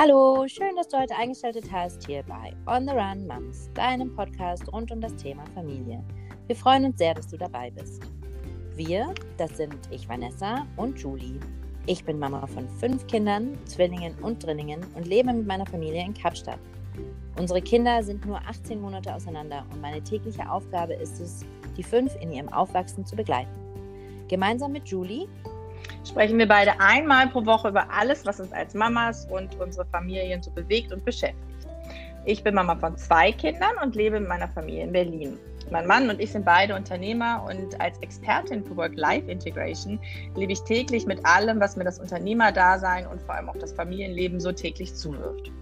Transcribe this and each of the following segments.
Hallo, schön, dass du heute eingeschaltet hast hier bei On the Run Moms, deinem Podcast rund um das Thema Familie. Wir freuen uns sehr, dass du dabei bist. Wir, das sind ich Vanessa und Julie. Ich bin Mama von fünf Kindern, Zwillingen und Drillingen und lebe mit meiner Familie in Kapstadt. Unsere Kinder sind nur 18 Monate auseinander und meine tägliche Aufgabe ist es, die fünf in ihrem Aufwachsen zu begleiten. Gemeinsam mit Julie sprechen wir beide einmal pro Woche über alles, was uns als Mamas und unsere Familien so bewegt und beschäftigt. Ich bin Mama von zwei Kindern und lebe mit meiner Familie in Berlin. Mein Mann und ich sind beide Unternehmer und als Expertin für Work-Life-Integration lebe ich täglich mit allem, was mir das Unternehmerdasein und vor allem auch das Familienleben so täglich zuwirft.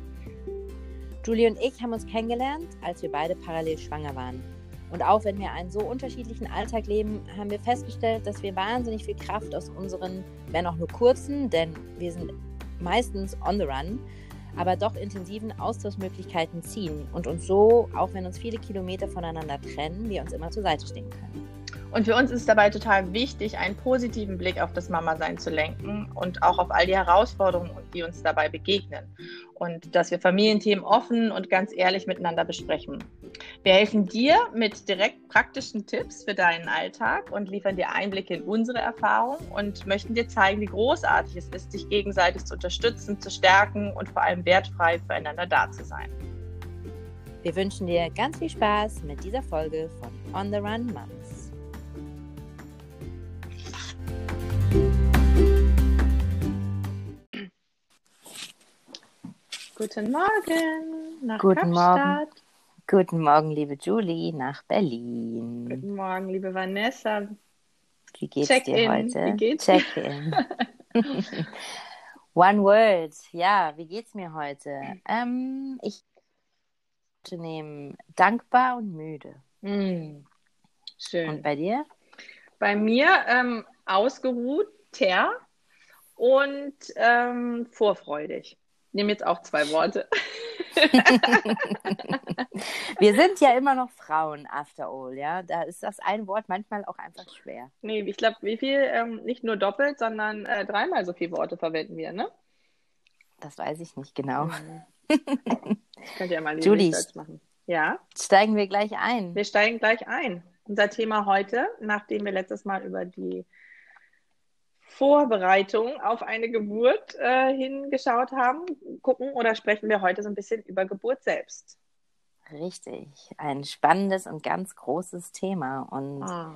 Julie und ich haben uns kennengelernt, als wir beide parallel schwanger waren. Und auch wenn wir einen so unterschiedlichen Alltag leben, haben wir festgestellt, dass wir wahnsinnig viel Kraft aus unseren, wenn auch nur kurzen, denn wir sind meistens on the run, aber doch intensiven Austauschmöglichkeiten ziehen und uns so, auch wenn uns viele Kilometer voneinander trennen, wir uns immer zur Seite stehen können. Und für uns ist dabei total wichtig, einen positiven Blick auf das Mama-Sein zu lenken und auch auf all die Herausforderungen, die uns dabei begegnen. Und dass wir Familienthemen offen und ganz ehrlich miteinander besprechen. Wir helfen dir mit direkt praktischen Tipps für deinen Alltag und liefern dir Einblicke in unsere Erfahrung und möchten dir zeigen, wie großartig es ist, sich gegenseitig zu unterstützen, zu stärken und vor allem wertfrei füreinander da zu sein. Wir wünschen dir ganz viel Spaß mit dieser Folge von On the Run Moms. Guten Morgen nach Guten Kapstadt. Morgen. Guten Morgen, liebe Julie, nach Berlin. Guten Morgen, liebe Vanessa. Wie geht's Check dir in. heute? Wie geht's Check in. One word. Ja, wie geht's mir heute? Ähm, ich nehmen dankbar und müde. Mm, schön. Und bei dir? Bei mir ähm, ausgeruht, ter und ähm, vorfreudig. Ich nehme jetzt auch zwei Worte. Wir sind ja immer noch Frauen, after all, ja. Da ist das ein Wort manchmal auch einfach schwer. Nee, ich glaube, wie viel, ähm, nicht nur doppelt, sondern äh, dreimal so viele Worte verwenden wir, ne? Das weiß ich nicht genau. Mhm. Könnt ihr ja mal Julie, machen. Ja. Steigen wir gleich ein. Wir steigen gleich ein. Unser Thema heute, nachdem wir letztes Mal über die Vorbereitung auf eine Geburt äh, hingeschaut haben, gucken oder sprechen wir heute so ein bisschen über Geburt selbst. Richtig, ein spannendes und ganz großes Thema und ah.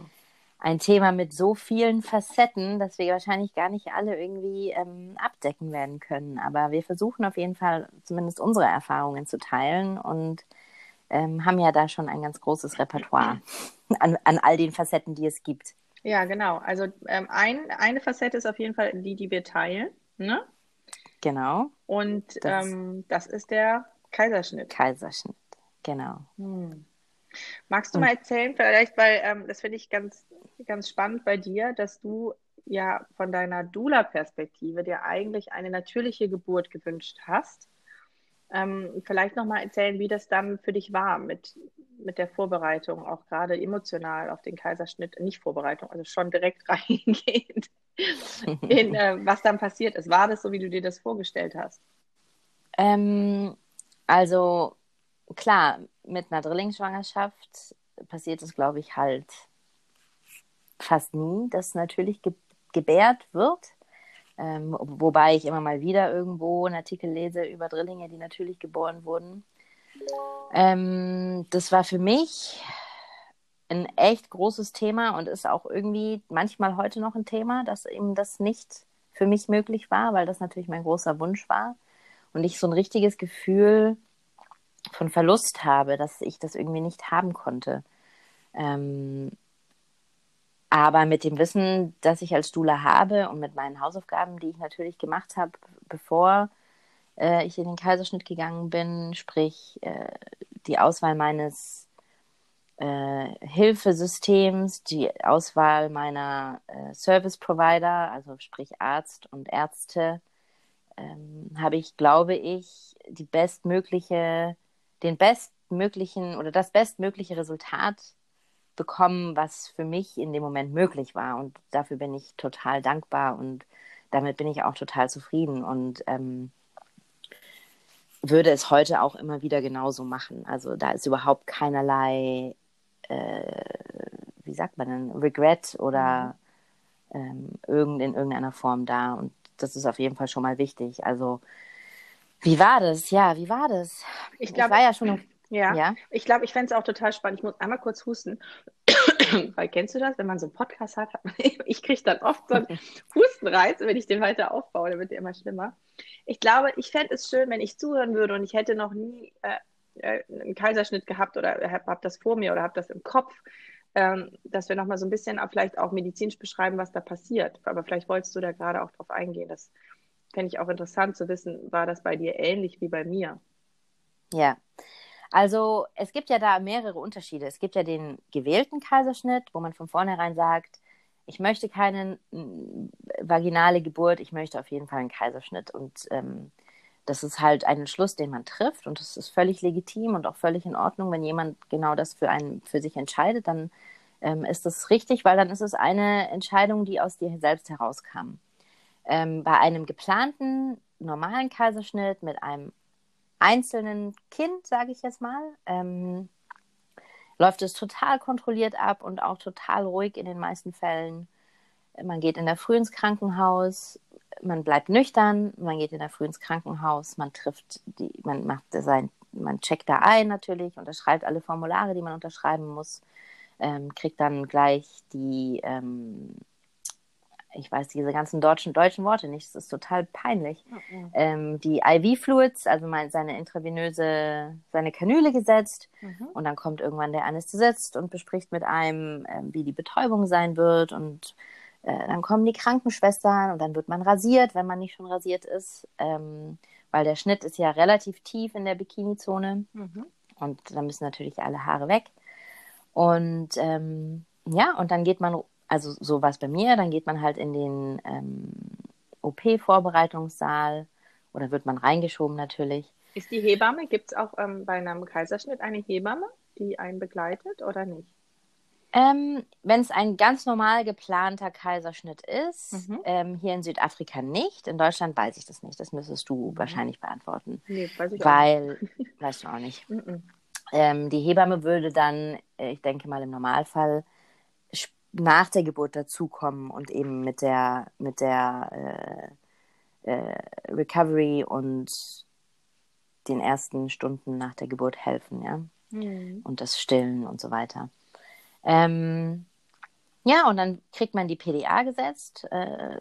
ein Thema mit so vielen Facetten, dass wir wahrscheinlich gar nicht alle irgendwie ähm, abdecken werden können. Aber wir versuchen auf jeden Fall zumindest unsere Erfahrungen zu teilen und ähm, haben ja da schon ein ganz großes Repertoire an, an all den Facetten, die es gibt. Ja, genau. Also ähm, ein, eine Facette ist auf jeden Fall die, die wir teilen. Ne? Genau. Und das, ähm, das ist der Kaiserschnitt. Kaiserschnitt, genau. Hm. Magst du Und, mal erzählen, vielleicht, weil ähm, das finde ich ganz, ganz spannend bei dir, dass du ja von deiner Dula-Perspektive dir eigentlich eine natürliche Geburt gewünscht hast. Ähm, vielleicht nochmal erzählen, wie das dann für dich war mit, mit der Vorbereitung, auch gerade emotional auf den Kaiserschnitt, nicht Vorbereitung, also schon direkt reingehend in äh, was dann passiert ist. War das so, wie du dir das vorgestellt hast? Ähm, also klar, mit einer Drillingsschwangerschaft passiert es, glaube ich, halt fast nie, dass natürlich ge gebärt wird. Ähm, wobei ich immer mal wieder irgendwo einen Artikel lese über Drillinge, die natürlich geboren wurden. Ähm, das war für mich ein echt großes Thema und ist auch irgendwie manchmal heute noch ein Thema, dass eben das nicht für mich möglich war, weil das natürlich mein großer Wunsch war und ich so ein richtiges Gefühl von Verlust habe, dass ich das irgendwie nicht haben konnte. Ähm, aber mit dem Wissen, das ich als Dula habe und mit meinen Hausaufgaben, die ich natürlich gemacht habe, bevor äh, ich in den Kaiserschnitt gegangen bin, sprich äh, die Auswahl meines äh, Hilfesystems, die Auswahl meiner äh, Service Provider, also sprich Arzt und Ärzte, ähm, habe ich, glaube ich, die bestmögliche, den bestmöglichen oder das bestmögliche Resultat bekommen, was für mich in dem Moment möglich war. Und dafür bin ich total dankbar und damit bin ich auch total zufrieden. Und ähm, würde es heute auch immer wieder genauso machen. Also da ist überhaupt keinerlei, äh, wie sagt man denn, Regret oder ähm, irgend, in irgendeiner Form da. Und das ist auf jeden Fall schon mal wichtig. Also wie war das? Ja, wie war das? Ich, glaub, ich war ja schon. Ja, ja? ich glaube, ich fände es auch total spannend. Ich muss einmal kurz husten. Weil kennst du das, wenn man so einen Podcast hat, hat man, ich kriege dann oft so einen Hustenreiz, wenn ich den weiter aufbaue, dann wird der immer schlimmer. Ich glaube, ich fände es schön, wenn ich zuhören würde und ich hätte noch nie äh, äh einen Kaiserschnitt gehabt oder habe hab das vor mir oder habe das im Kopf, ähm, dass wir nochmal so ein bisschen vielleicht auch medizinisch beschreiben, was da passiert. Aber vielleicht wolltest du da gerade auch drauf eingehen. Das fände ich auch interessant zu wissen, war das bei dir ähnlich wie bei mir? Ja, also es gibt ja da mehrere Unterschiede. Es gibt ja den gewählten Kaiserschnitt, wo man von vornherein sagt, ich möchte keine vaginale Geburt, ich möchte auf jeden Fall einen Kaiserschnitt. Und ähm, das ist halt ein Entschluss, den man trifft und das ist völlig legitim und auch völlig in Ordnung, wenn jemand genau das für einen für sich entscheidet, dann ähm, ist das richtig, weil dann ist es eine Entscheidung, die aus dir selbst herauskam. Ähm, bei einem geplanten normalen Kaiserschnitt mit einem einzelnen Kind, sage ich jetzt mal, ähm, läuft es total kontrolliert ab und auch total ruhig in den meisten Fällen. Man geht in der Früh ins Krankenhaus, man bleibt nüchtern, man geht in der Früh ins Krankenhaus, man trifft die, man macht sein, man checkt da ein natürlich, unterschreibt alle Formulare, die man unterschreiben muss, ähm, kriegt dann gleich die ähm, ich weiß diese ganzen deutschen, deutschen Worte nicht, das ist total peinlich, mhm. ähm, die IV-Fluids, also mein, seine intravenöse, seine Kanüle gesetzt mhm. und dann kommt irgendwann der Anästhesist und bespricht mit einem, äh, wie die Betäubung sein wird und äh, dann kommen die Krankenschwestern und dann wird man rasiert, wenn man nicht schon rasiert ist, ähm, weil der Schnitt ist ja relativ tief in der Bikini-Zone mhm. und dann müssen natürlich alle Haare weg und ähm, ja, und dann geht man also so war es bei mir, dann geht man halt in den ähm, OP-Vorbereitungssaal oder wird man reingeschoben natürlich. Ist die Hebamme, gibt es auch ähm, bei einem Kaiserschnitt eine Hebamme, die einen begleitet oder nicht? Ähm, Wenn es ein ganz normal geplanter Kaiserschnitt ist, mhm. ähm, hier in Südafrika nicht. In Deutschland weiß ich das nicht. Das müsstest du mhm. wahrscheinlich beantworten. Nee, weiß ich weil, auch nicht. weißt du auch nicht. Mhm. Die Hebamme würde dann, äh, ich denke mal im Normalfall, nach der Geburt dazukommen und eben mit der, mit der äh, äh, Recovery und den ersten Stunden nach der Geburt helfen, ja. Mhm. Und das Stillen und so weiter. Ähm, ja, und dann kriegt man die PDA gesetzt. Äh,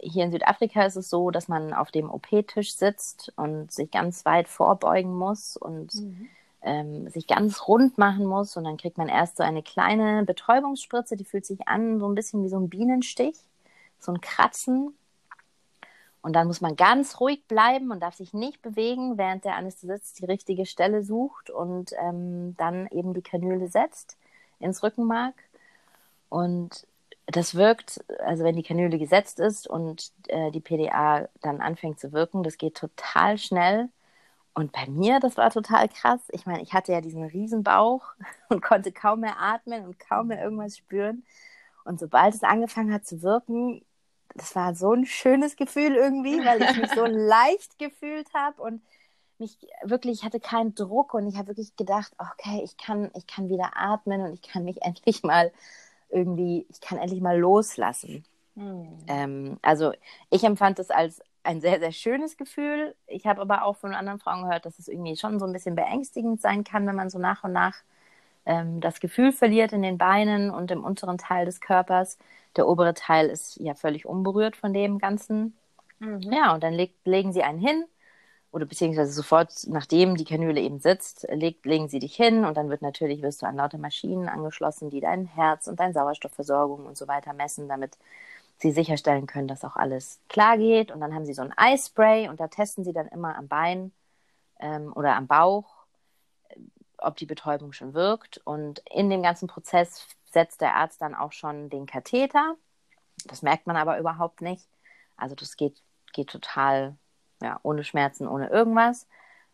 hier in Südafrika ist es so, dass man auf dem OP-Tisch sitzt und sich ganz weit vorbeugen muss und mhm ähm, sich ganz rund machen muss und dann kriegt man erst so eine kleine Betäubungsspritze, die fühlt sich an so ein bisschen wie so ein Bienenstich, so ein Kratzen. Und dann muss man ganz ruhig bleiben und darf sich nicht bewegen, während der Anästhesist die richtige Stelle sucht und ähm, dann eben die Kanüle setzt ins Rückenmark. Und das wirkt, also wenn die Kanüle gesetzt ist und äh, die PDA dann anfängt zu wirken, das geht total schnell. Und bei mir, das war total krass. Ich meine, ich hatte ja diesen Riesenbauch und konnte kaum mehr atmen und kaum mehr irgendwas spüren. Und sobald es angefangen hat zu wirken, das war so ein schönes Gefühl irgendwie, weil ich mich so leicht gefühlt habe und mich wirklich, ich hatte keinen Druck und ich habe wirklich gedacht, okay, ich kann, ich kann wieder atmen und ich kann mich endlich mal irgendwie, ich kann endlich mal loslassen. Mhm. Ähm, also ich empfand es als ein sehr, sehr schönes Gefühl. Ich habe aber auch von anderen Frauen gehört, dass es irgendwie schon so ein bisschen beängstigend sein kann, wenn man so nach und nach ähm, das Gefühl verliert in den Beinen und im unteren Teil des Körpers. Der obere Teil ist ja völlig unberührt von dem Ganzen. Mhm. Ja, und dann leg, legen sie einen hin oder beziehungsweise sofort, nachdem die Kanüle eben sitzt, leg, legen sie dich hin und dann wird natürlich, wirst du an lauter Maschinen angeschlossen, die dein Herz und deine Sauerstoffversorgung und so weiter messen, damit sie sicherstellen können, dass auch alles klar geht. Und dann haben sie so ein Eispray und da testen sie dann immer am Bein ähm, oder am Bauch, ob die Betäubung schon wirkt. Und in dem ganzen Prozess setzt der Arzt dann auch schon den Katheter. Das merkt man aber überhaupt nicht. Also das geht, geht total ja, ohne Schmerzen, ohne irgendwas.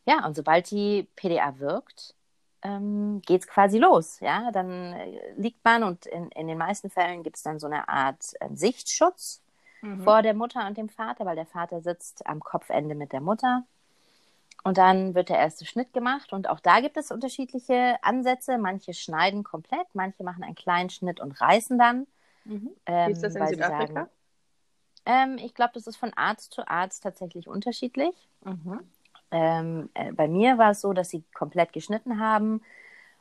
Ja, und sobald die PDA wirkt, ähm, geht es quasi los. Ja, dann äh, liegt man und in, in den meisten Fällen gibt es dann so eine Art äh, Sichtschutz mhm. vor der Mutter und dem Vater, weil der Vater sitzt am Kopfende mit der Mutter. Und dann wird der erste Schnitt gemacht und auch da gibt es unterschiedliche Ansätze. Manche schneiden komplett, manche machen einen kleinen Schnitt und reißen dann. Mhm. Ähm, Wie ist das in Südafrika? Sagen, ähm, ich glaube, das ist von Arzt zu Arzt tatsächlich unterschiedlich. Mhm. Ähm, äh, bei mir war es so, dass sie komplett geschnitten haben,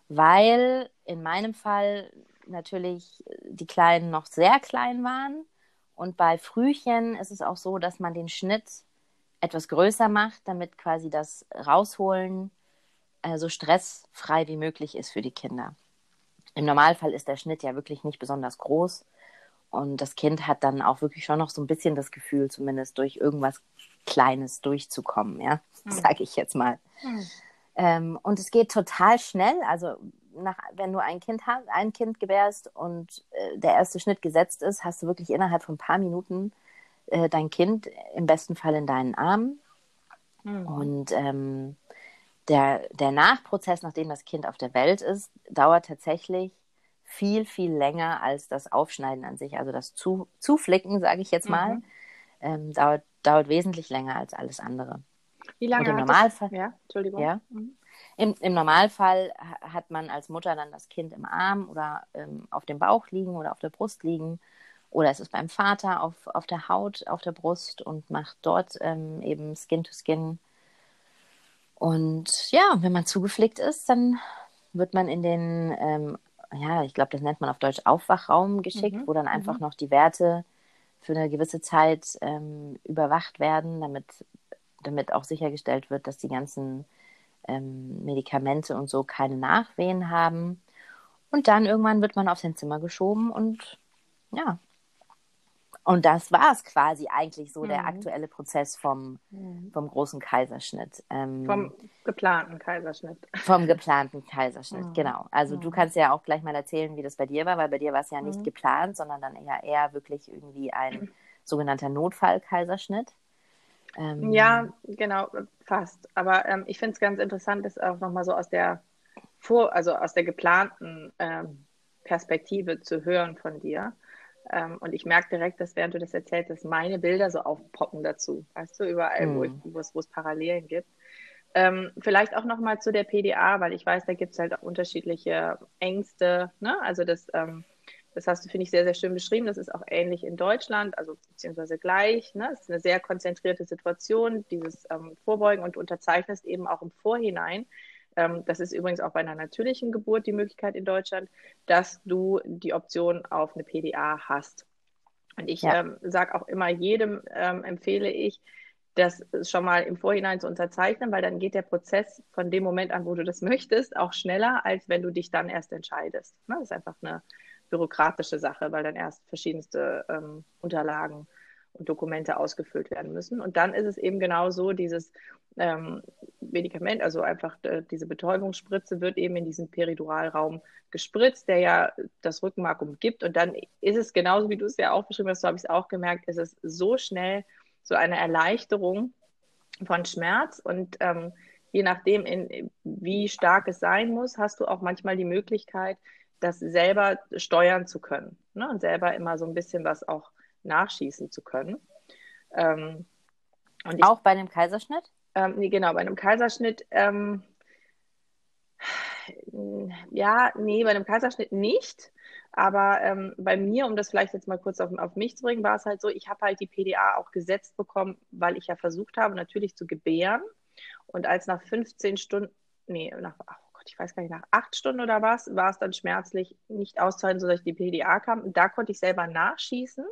weil in meinem Fall natürlich die Kleinen noch sehr klein waren. Und bei Frühchen ist es auch so, dass man den Schnitt etwas größer macht, damit quasi das Rausholen äh, so stressfrei wie möglich ist für die Kinder. Im Normalfall ist der Schnitt ja wirklich nicht besonders groß und das Kind hat dann auch wirklich schon noch so ein bisschen das Gefühl, zumindest durch irgendwas Kleines durchzukommen, ja, mhm. sage ich jetzt mal. Mhm. Ähm, und es geht total schnell. Also nach, wenn du ein Kind hast, ein Kind gebärst und äh, der erste Schnitt gesetzt ist, hast du wirklich innerhalb von ein paar Minuten äh, dein Kind im besten Fall in deinen Armen. Mhm. Und ähm, der, der Nachprozess, nachdem das Kind auf der Welt ist, dauert tatsächlich viel, viel länger als das Aufschneiden an sich. Also das Zu Zuflicken, sage ich jetzt mal, mhm. ähm, dauert, dauert wesentlich länger als alles andere. Wie lange? Und im Normalfall, das? Ja, Entschuldigung. Ja, mhm. im, Im Normalfall hat man als Mutter dann das Kind im Arm oder ähm, auf dem Bauch liegen oder auf der Brust liegen. Oder es ist beim Vater auf, auf der Haut, auf der Brust und macht dort ähm, eben Skin to Skin. Und ja, wenn man zugepflegt ist, dann wird man in den ähm, ja, ich glaube, das nennt man auf Deutsch Aufwachraum geschickt, mhm. wo dann einfach mhm. noch die Werte für eine gewisse Zeit ähm, überwacht werden, damit, damit auch sichergestellt wird, dass die ganzen ähm, Medikamente und so keine Nachwehen haben. Und dann irgendwann wird man auf sein Zimmer geschoben und ja, und das war es quasi eigentlich so, mhm. der aktuelle Prozess vom, mhm. vom großen Kaiserschnitt. Ähm, vom geplanten Kaiserschnitt. Vom geplanten Kaiserschnitt, mhm. genau. Also du mhm. kannst ja auch gleich mal erzählen, wie das bei dir war, weil bei dir war es ja nicht mhm. geplant, sondern dann eher, eher wirklich irgendwie ein sogenannter Notfall-Kaiserschnitt. Ähm, ja, genau, fast. Aber ähm, ich finde es ganz interessant, das auch nochmal so aus der vor, also aus der geplanten ähm, Perspektive zu hören von dir. Ähm, und ich merke direkt, dass während du das erzählt hast, meine Bilder so aufpoppen dazu. Weißt du, überall, mhm. wo, es, wo es Parallelen gibt. Ähm, vielleicht auch nochmal zu der PDA, weil ich weiß, da gibt es halt auch unterschiedliche Ängste. Ne? Also das, ähm, das hast du, finde ich, sehr, sehr schön beschrieben. Das ist auch ähnlich in Deutschland, also beziehungsweise gleich. Ne? Es ist eine sehr konzentrierte Situation, dieses ähm, Vorbeugen und unterzeichnest eben auch im Vorhinein ähm, das ist übrigens auch bei einer natürlichen Geburt die Möglichkeit in Deutschland, dass du die Option auf eine PDA hast. Und ich ja. ähm, sage auch immer jedem, ähm, empfehle ich, das schon mal im Vorhinein zu unterzeichnen, weil dann geht der Prozess von dem Moment an, wo du das möchtest, auch schneller, als wenn du dich dann erst entscheidest. Ne? Das ist einfach eine bürokratische Sache, weil dann erst verschiedenste ähm, Unterlagen und Dokumente ausgefüllt werden müssen. Und dann ist es eben genau so, dieses ähm, Medikament, also einfach äh, diese Betäubungsspritze wird eben in diesen Periduralraum gespritzt, der ja das Rückenmark umgibt. Und dann ist es genauso, wie du es ja auch beschrieben hast, so habe ich es auch gemerkt, ist es so schnell so eine Erleichterung von Schmerz und ähm, je nachdem, in, wie stark es sein muss, hast du auch manchmal die Möglichkeit, das selber steuern zu können ne? und selber immer so ein bisschen was auch nachschießen zu können. Ähm, ich, auch bei einem Kaiserschnitt? Ähm, nee, genau, bei einem Kaiserschnitt, ähm, ja, nee, bei einem Kaiserschnitt nicht. Aber ähm, bei mir, um das vielleicht jetzt mal kurz auf, auf mich zu bringen, war es halt so, ich habe halt die PDA auch gesetzt bekommen, weil ich ja versucht habe, natürlich zu gebären. Und als nach 15 Stunden, nee, nach, oh Gott, ich weiß gar nicht, nach acht Stunden oder was, war es dann schmerzlich nicht auszuhalten, sodass ich die PDA kam. Und da konnte ich selber nachschießen.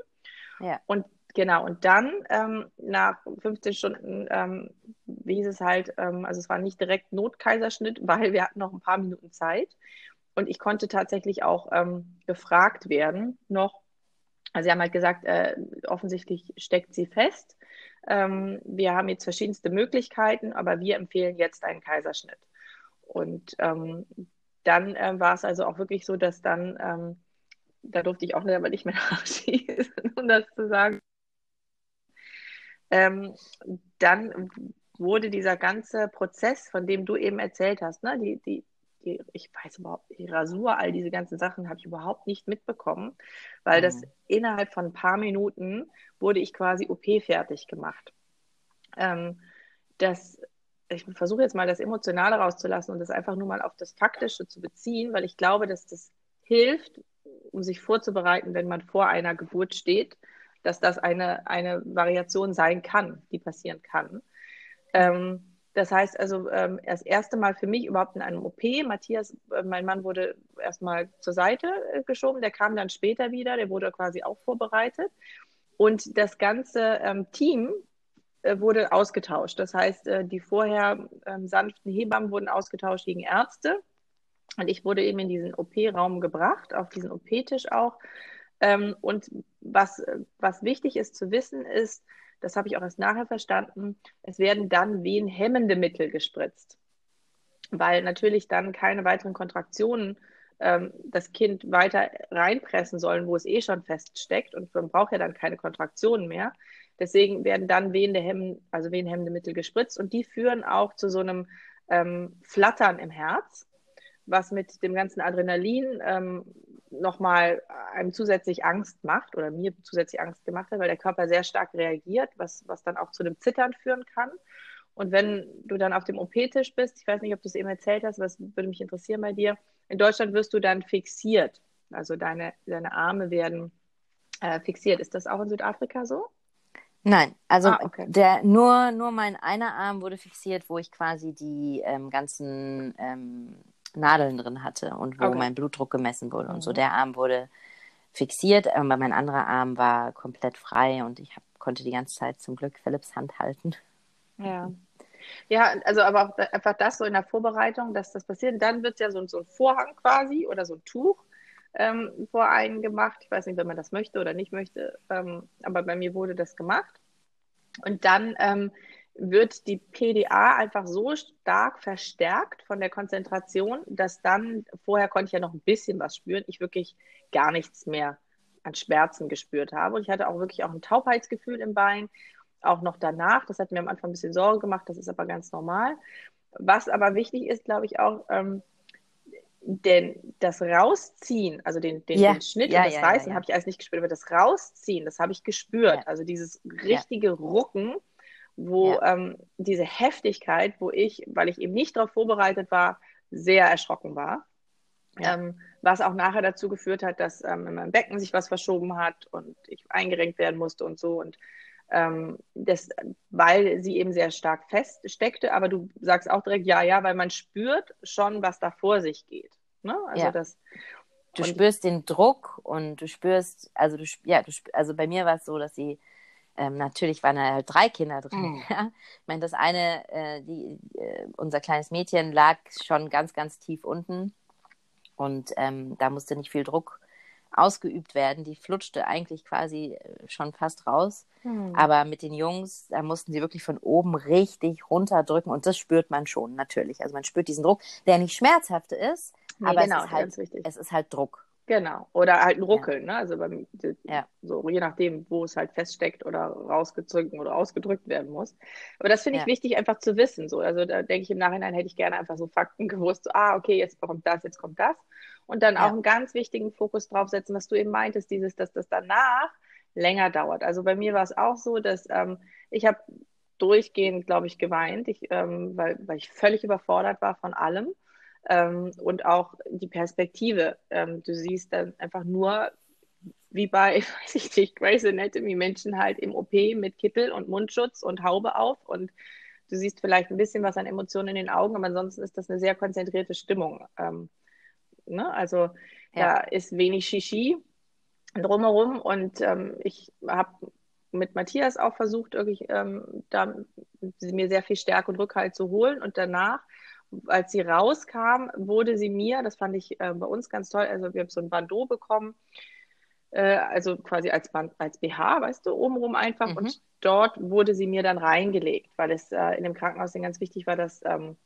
Ja. Und Genau, und dann ähm, nach 15 Stunden, ähm, wie hieß es halt, ähm, also es war nicht direkt Notkaiserschnitt, weil wir hatten noch ein paar Minuten Zeit. Und ich konnte tatsächlich auch ähm, gefragt werden noch. Also sie haben halt gesagt, äh, offensichtlich steckt sie fest. Ähm, wir haben jetzt verschiedenste Möglichkeiten, aber wir empfehlen jetzt einen Kaiserschnitt. Und ähm, dann äh, war es also auch wirklich so, dass dann da durfte ich auch aber nicht mehr nachschießen, um das zu sagen ähm, dann wurde dieser ganze Prozess, von dem du eben erzählt hast, ne, die, die, die, ich weiß überhaupt, die Rasur, all diese ganzen Sachen habe ich überhaupt nicht mitbekommen, weil mhm. das innerhalb von ein paar Minuten wurde ich quasi OP fertig gemacht. Ähm, das ich versuche jetzt mal das Emotionale rauszulassen und das einfach nur mal auf das Faktische zu beziehen, weil ich glaube, dass das hilft, um sich vorzubereiten, wenn man vor einer Geburt steht, dass das eine, eine Variation sein kann, die passieren kann. Ähm, das heißt also, ähm, das erste Mal für mich überhaupt in einem OP. Matthias, äh, mein Mann, wurde erstmal zur Seite äh, geschoben. Der kam dann später wieder. Der wurde quasi auch vorbereitet. Und das ganze ähm, Team äh, wurde ausgetauscht. Das heißt, äh, die vorher ähm, sanften Hebammen wurden ausgetauscht gegen Ärzte. Und ich wurde eben in diesen OP-Raum gebracht, auf diesen OP-Tisch auch. Ähm, und was, was wichtig ist zu wissen, ist, das habe ich auch erst nachher verstanden, es werden dann wehenhemmende Mittel gespritzt, weil natürlich dann keine weiteren Kontraktionen ähm, das Kind weiter reinpressen sollen, wo es eh schon feststeckt und man braucht ja dann keine Kontraktionen mehr. Deswegen werden dann wehende Hemmen, also wehenhemmende Mittel gespritzt und die führen auch zu so einem ähm, Flattern im Herz, was mit dem ganzen Adrenalin ähm, nochmal einem zusätzlich Angst macht oder mir zusätzlich Angst gemacht hat, weil der Körper sehr stark reagiert, was, was dann auch zu einem Zittern führen kann. Und wenn du dann auf dem OP-Tisch bist, ich weiß nicht, ob du es eben erzählt hast, was würde mich interessieren bei dir, in Deutschland wirst du dann fixiert. Also deine, deine Arme werden äh, fixiert. Ist das auch in Südafrika so? Nein, also ah, okay. der, nur, nur mein einer Arm wurde fixiert, wo ich quasi die ähm, ganzen ähm, Nadeln drin hatte und wo okay. mein Blutdruck gemessen wurde. Mhm. Und so mhm. der Arm wurde fixiert, aber mein anderer Arm war komplett frei und ich hab, konnte die ganze Zeit zum Glück Philipps Hand halten. Ja. Ja, also aber auch einfach das so in der Vorbereitung, dass das passiert. Dann wird ja so, so ein Vorhang quasi oder so ein Tuch ähm, vor einen gemacht. Ich weiß nicht, wenn man das möchte oder nicht möchte, ähm, aber bei mir wurde das gemacht. Und dann ähm, wird die PDA einfach so stark verstärkt von der Konzentration, dass dann, vorher konnte ich ja noch ein bisschen was spüren, ich wirklich gar nichts mehr an Schmerzen gespürt habe. Und ich hatte auch wirklich auch ein Taubheitsgefühl im Bein, auch noch danach. Das hat mir am Anfang ein bisschen Sorge gemacht, das ist aber ganz normal. Was aber wichtig ist, glaube ich, auch, ähm, denn das Rausziehen, also den, den, ja. den Schnitt ja, und das ja, Reißen habe ich alles nicht gespürt, aber das Rausziehen, das habe ich gespürt. Also dieses richtige Rucken, wo ja. ähm, diese Heftigkeit, wo ich, weil ich eben nicht darauf vorbereitet war, sehr erschrocken war. Ja. Ähm, was auch nachher dazu geführt hat, dass ähm, in meinem Becken sich was verschoben hat und ich eingerenkt werden musste und so. Und ähm, das, weil sie eben sehr stark feststeckte, aber du sagst auch direkt ja, ja, weil man spürt schon, was da vor sich geht. Ne? Also ja. das. Du spürst den Druck und du spürst, also du, ja, du, also bei mir war es so, dass sie ähm, natürlich waren da halt drei Kinder drin. Mhm. Ja? Ich meine, das eine, äh, die, äh, unser kleines Mädchen lag schon ganz, ganz tief unten und ähm, da musste nicht viel Druck ausgeübt werden. Die flutschte eigentlich quasi äh, schon fast raus. Mhm. Aber mit den Jungs, da mussten sie wirklich von oben richtig runterdrücken und das spürt man schon natürlich. Also man spürt diesen Druck, der nicht schmerzhaft ist, nee, aber genau, es, ist halt, es ist halt Druck. Genau. Oder halt ein Ruckeln, ja. ne? Also beim, ja. so je nachdem, wo es halt feststeckt oder rausgedrückt oder ausgedrückt werden muss. Aber das finde ich ja. wichtig, einfach zu wissen. So, also da denke ich im Nachhinein hätte ich gerne einfach so Fakten gewusst. So, ah, okay, jetzt kommt das, jetzt kommt das. Und dann auch einen ganz wichtigen Fokus draufsetzen, was du eben meintest, dieses, dass das danach länger dauert. Also bei mir war es auch so, dass ähm, ich habe durchgehend, glaube ich, geweint, ich, ähm, weil, weil ich völlig überfordert war von allem. Ähm, und auch die Perspektive. Ähm, du siehst dann einfach nur, wie bei, weiß ich nicht, Grey's Anatomy, Menschen halt im OP mit Kittel und Mundschutz und Haube auf und du siehst vielleicht ein bisschen was an Emotionen in den Augen, aber ansonsten ist das eine sehr konzentrierte Stimmung. Ähm, ne? Also ja. da ist wenig Shishi drumherum und ähm, ich habe mit Matthias auch versucht, wirklich ähm, da mir sehr viel Stärke und Rückhalt zu holen und danach als sie rauskam, wurde sie mir, das fand ich äh, bei uns ganz toll, also wir haben so ein Bandeau bekommen, äh, also quasi als, Band, als BH, weißt du, obenrum einfach. Mhm. Und dort wurde sie mir dann reingelegt, weil es äh, in dem Krankenhaus ganz wichtig war, dass ähm,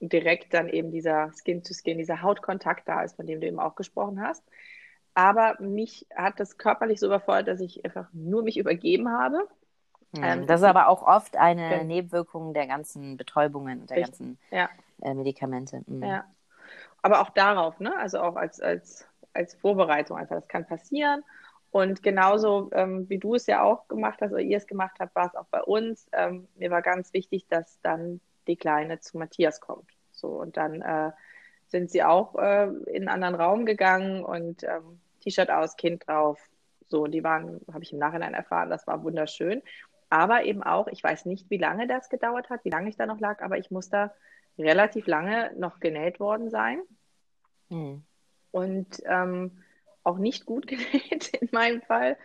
direkt dann eben dieser Skin-to-Skin, dieser Hautkontakt da ist, von dem du eben auch gesprochen hast. Aber mich hat das körperlich so überfordert, dass ich einfach nur mich übergeben habe. Ähm, das ist aber auch oft eine ja. Nebenwirkung der ganzen Betäubungen und der Richtig. ganzen ja. Äh, Medikamente. Mhm. Ja. Aber auch darauf, ne? Also auch als, als, als Vorbereitung einfach. Das kann passieren. Und genauso ähm, wie du es ja auch gemacht hast oder ihr es gemacht habt, war es auch bei uns. Ähm, mir war ganz wichtig, dass dann die Kleine zu Matthias kommt. So, und dann äh, sind sie auch äh, in einen anderen Raum gegangen und ähm, T-Shirt aus, Kind drauf. So, die waren, habe ich im Nachhinein erfahren, das war wunderschön. Aber eben auch, ich weiß nicht, wie lange das gedauert hat, wie lange ich da noch lag, aber ich muss da relativ lange noch genäht worden sein. Hm. Und ähm, auch nicht gut genäht in meinem Fall.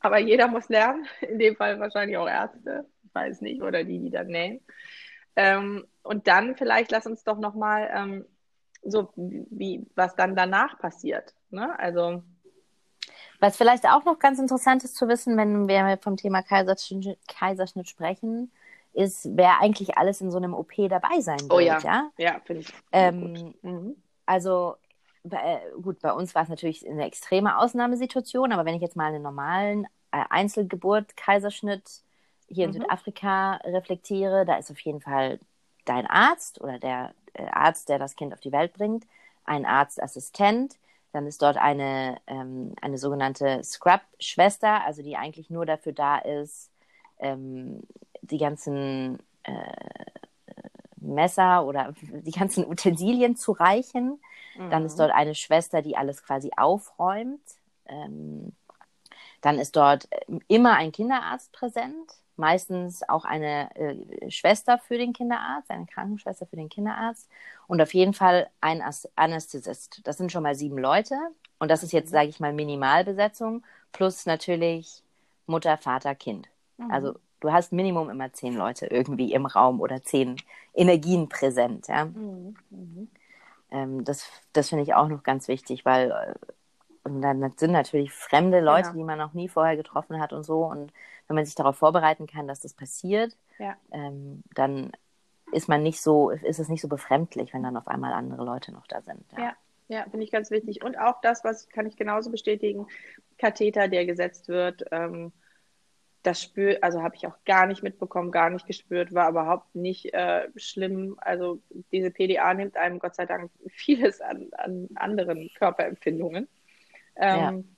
Aber jeder muss lernen, in dem Fall wahrscheinlich auch Ärzte, ich weiß nicht, oder die, die dann nähen. Ähm, und dann vielleicht lass uns doch nochmal ähm, so, wie, was dann danach passiert. Ne? Also was vielleicht auch noch ganz interessant ist zu wissen, wenn wir vom Thema Kaiserschnitt, Kaiserschnitt sprechen, ist, wer eigentlich alles in so einem OP dabei sein wird. Oh ja, ja, ja finde ich. Ähm, mhm. Also äh, gut, bei uns war es natürlich eine extreme Ausnahmesituation, aber wenn ich jetzt mal einen normalen äh, Einzelgeburt, Kaiserschnitt hier in mhm. Südafrika reflektiere, da ist auf jeden Fall dein Arzt oder der äh, Arzt, der das Kind auf die Welt bringt, ein Arztassistent, dann ist dort eine, ähm, eine sogenannte Scrub-Schwester, also die eigentlich nur dafür da ist, ähm, die ganzen äh, Messer oder die ganzen Utensilien zu reichen. Mhm. Dann ist mhm. dort eine Schwester, die alles quasi aufräumt. Ähm, dann ist dort immer ein Kinderarzt präsent, meistens auch eine äh, Schwester für den Kinderarzt, eine Krankenschwester für den Kinderarzt und auf jeden Fall ein Anästhesist. Das sind schon mal sieben Leute und das ist jetzt, sage ich mal, Minimalbesetzung plus natürlich Mutter, Vater, Kind. Mhm. Also du hast Minimum immer zehn Leute irgendwie im Raum oder zehn Energien präsent. Ja? Mhm. Mhm. Ähm, das das finde ich auch noch ganz wichtig, weil äh, und dann sind natürlich fremde Leute, genau. die man noch nie vorher getroffen hat und so. Und wenn man sich darauf vorbereiten kann, dass das passiert, ja. ähm, dann ist man nicht so, ist es nicht so befremdlich, wenn dann auf einmal andere Leute noch da sind. Ja, ja, ja finde ich ganz wichtig. Und auch das, was kann ich genauso bestätigen, Katheter, der gesetzt wird, ähm, das spürt, also habe ich auch gar nicht mitbekommen, gar nicht gespürt, war überhaupt nicht äh, schlimm. Also diese PDA nimmt einem Gott sei Dank vieles an, an anderen Körperempfindungen. Ähm,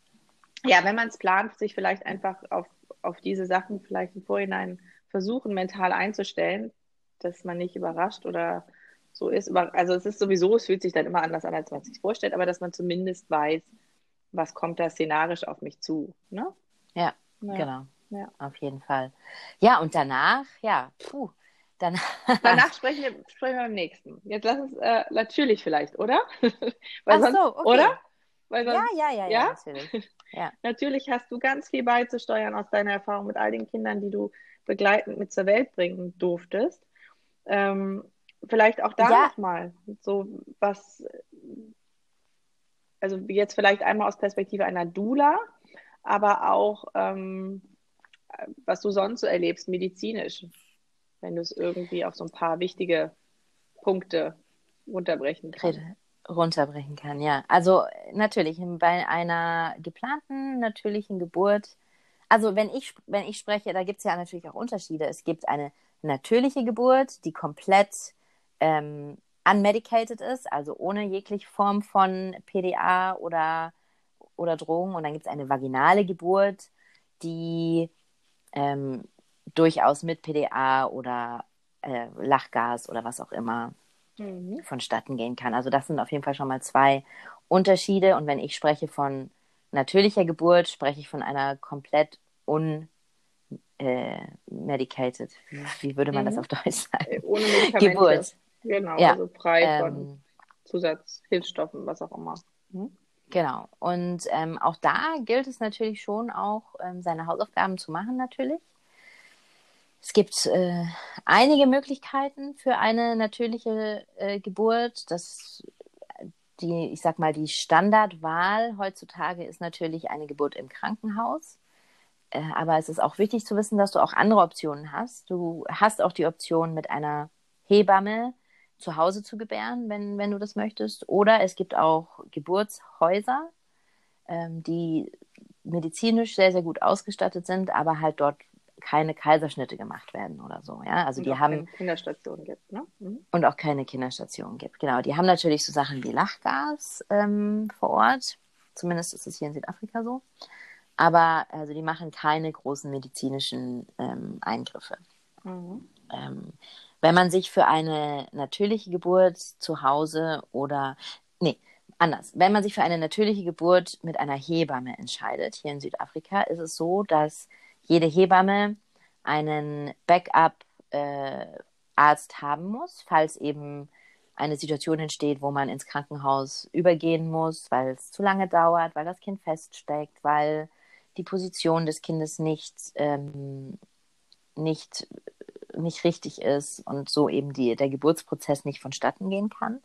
ja. ja. wenn man es plant, sich vielleicht einfach auf, auf diese Sachen vielleicht im Vorhinein versuchen, mental einzustellen, dass man nicht überrascht oder so ist. Also es ist sowieso, es fühlt sich dann immer anders an, als man sich vorstellt, aber dass man zumindest weiß, was kommt da szenarisch auf mich zu. Ne? Ja, ja. genau. Ja. Auf jeden Fall. Ja, und danach, ja, puh, danach. danach sprechen wir, sprechen wir beim nächsten. Jetzt lass uns äh, natürlich vielleicht, oder? Weil Ach sonst, so, okay. Oder? Weil sonst, ja, ja, ja, ja, natürlich. Ja. natürlich hast du ganz viel beizusteuern aus deiner Erfahrung mit all den Kindern, die du begleitend mit zur Welt bringen durftest. Ähm, vielleicht auch da ja. nochmal so was, also jetzt vielleicht einmal aus Perspektive einer Dula, aber auch ähm, was du sonst so erlebst, medizinisch, wenn du es irgendwie auf so ein paar wichtige Punkte runterbrechen kannst. Runterbrechen kann, ja. Also natürlich bei einer geplanten natürlichen Geburt, also wenn ich, wenn ich spreche, da gibt es ja natürlich auch Unterschiede. Es gibt eine natürliche Geburt, die komplett ähm, unmedicated ist, also ohne jegliche Form von PDA oder, oder Drogen. Und dann gibt es eine vaginale Geburt, die ähm, durchaus mit PDA oder äh, Lachgas oder was auch immer mhm. vonstatten gehen kann. Also das sind auf jeden Fall schon mal zwei Unterschiede. Und wenn ich spreche von natürlicher Geburt, spreche ich von einer komplett unmedicated. Äh, wie würde man mhm. das auf Deutsch sagen? Äh, ohne Medikamente. Geburt. Genau, ja. also frei von ähm, Zusatzhilfsstoffen, was auch immer. Mhm. Genau. Und ähm, auch da gilt es natürlich schon auch, ähm, seine Hausaufgaben zu machen, natürlich. Es gibt äh, einige Möglichkeiten für eine natürliche äh, Geburt. Das, die, ich sag mal, die Standardwahl heutzutage ist natürlich eine Geburt im Krankenhaus. Äh, aber es ist auch wichtig zu wissen, dass du auch andere Optionen hast. Du hast auch die Option mit einer Hebamme zu Hause zu gebären, wenn, wenn du das möchtest. Oder es gibt auch Geburtshäuser, ähm, die medizinisch sehr, sehr gut ausgestattet sind, aber halt dort keine Kaiserschnitte gemacht werden oder so. Ja? Also und die haben. Keine Kinderstation gibt, ne? Mhm. Und auch keine Kinderstation gibt, genau. Die haben natürlich so Sachen wie Lachgas ähm, vor Ort. Zumindest ist es hier in Südafrika so. Aber also die machen keine großen medizinischen ähm, Eingriffe. Mhm. Ähm, Wenn man sich für eine natürliche Geburt zu Hause oder, nee, anders. Wenn man sich für eine natürliche Geburt mit einer Hebamme entscheidet, hier in Südafrika, ist es so, dass jede Hebamme einen Backup-Arzt äh, haben muss, falls eben eine Situation entsteht, wo man ins Krankenhaus übergehen muss, weil es zu lange dauert, weil das Kind feststeckt, weil die Position des Kindes nicht, ähm, nicht, nicht richtig ist und so eben die, der Geburtsprozess nicht vonstatten gehen kann.